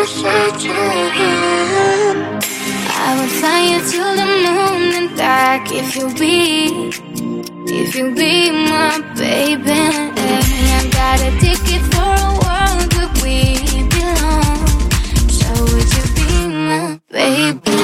I will fly you to the moon and back if you'll be If you'll be my baby. I got a ticket for a world where we belong. So would you be my baby?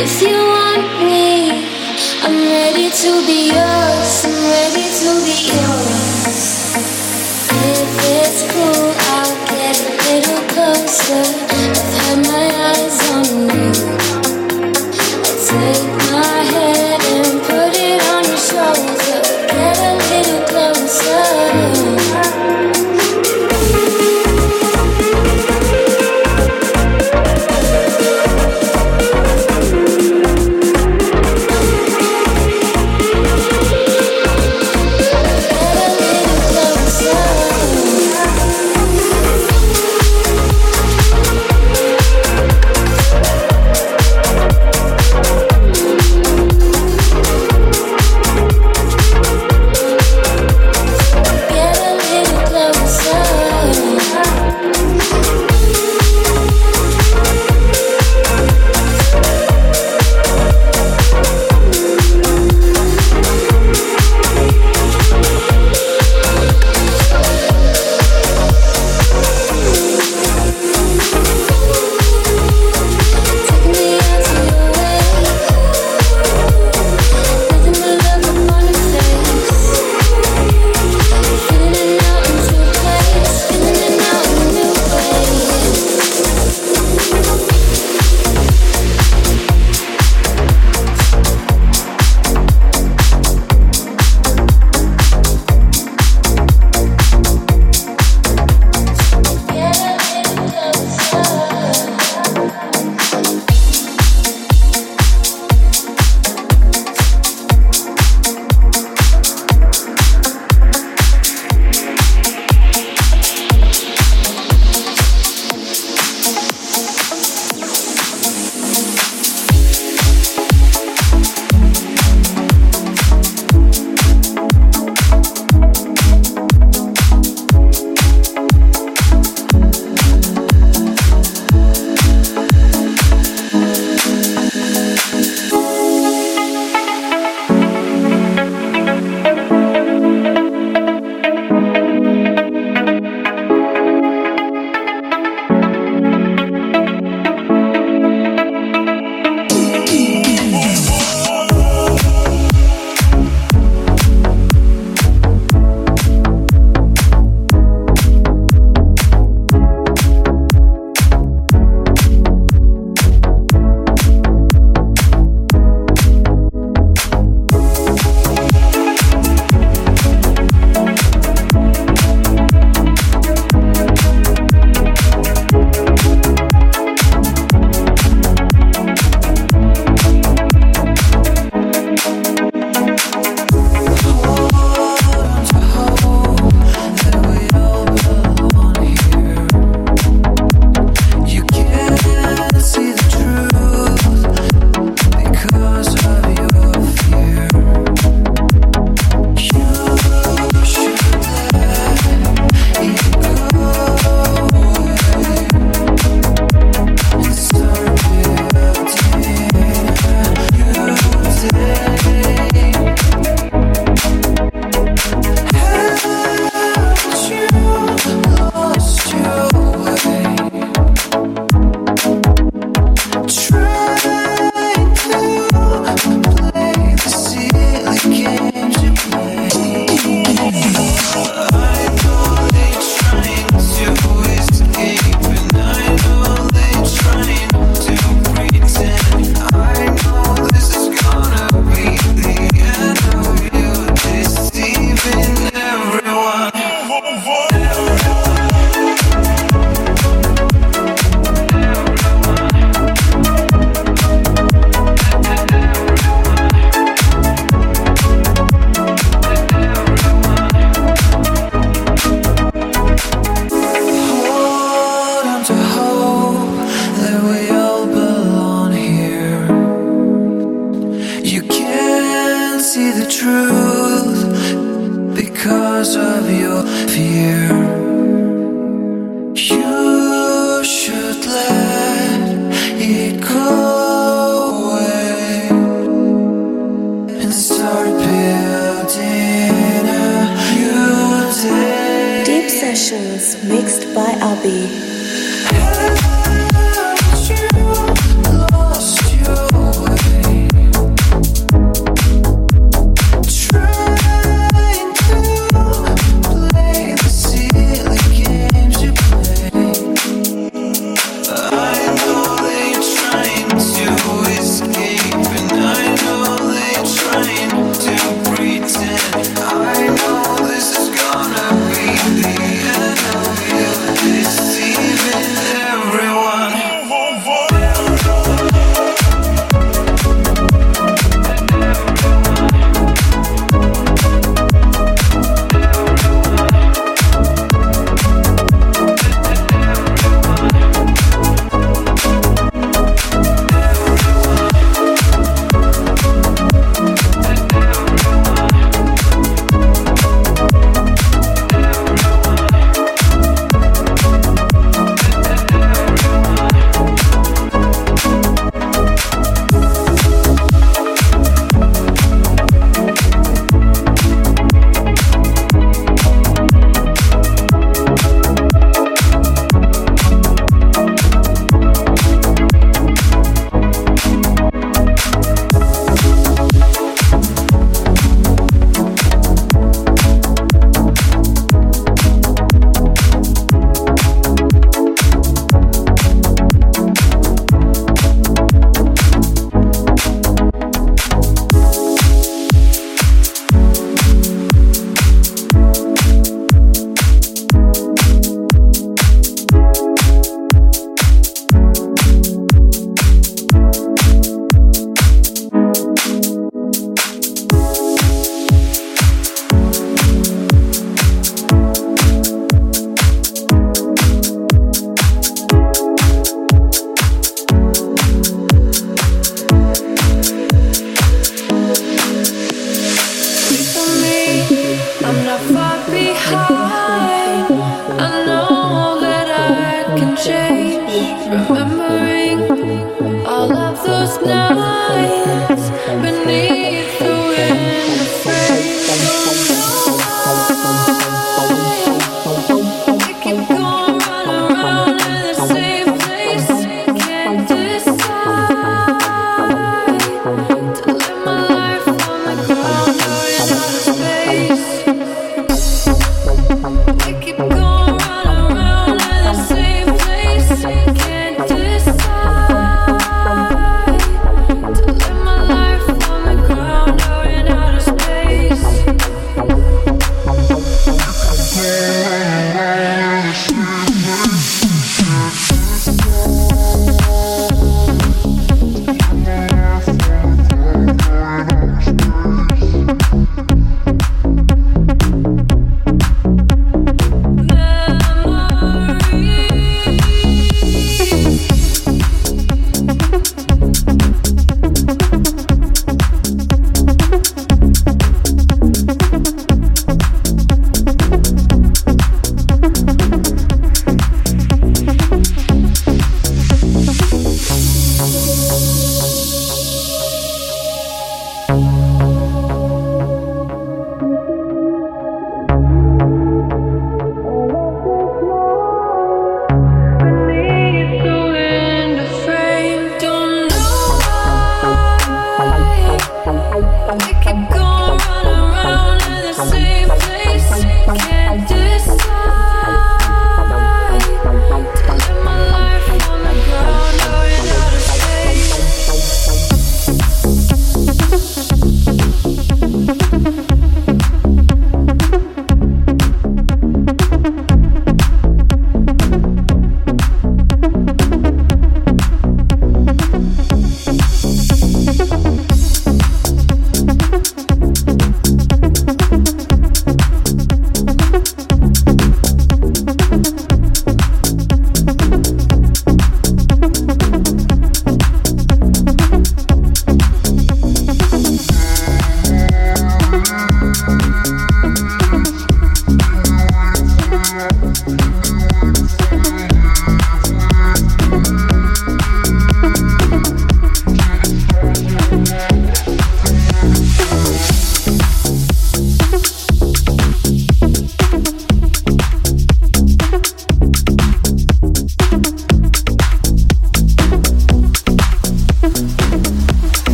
if you want me. I'm ready to be yours, I'm ready to be yours. If it's cool, I'll get a little closer. I've had my eyes on you.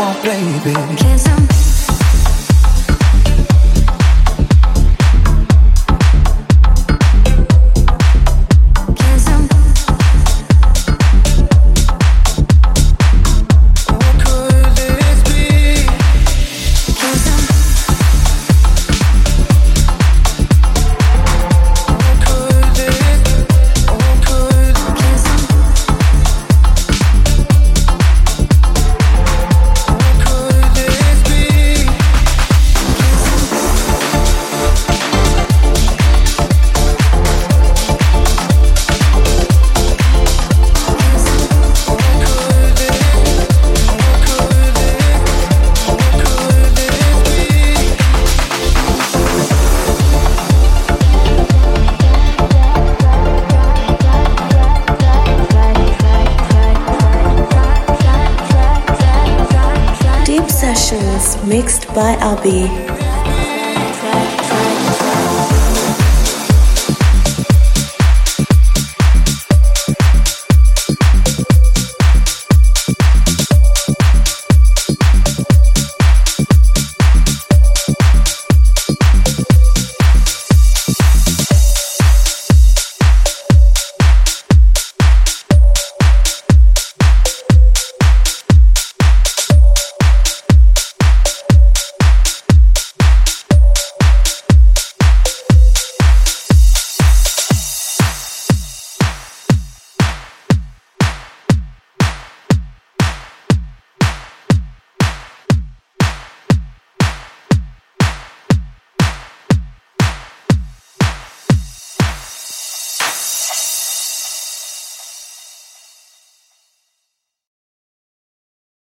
Mixed by Abby.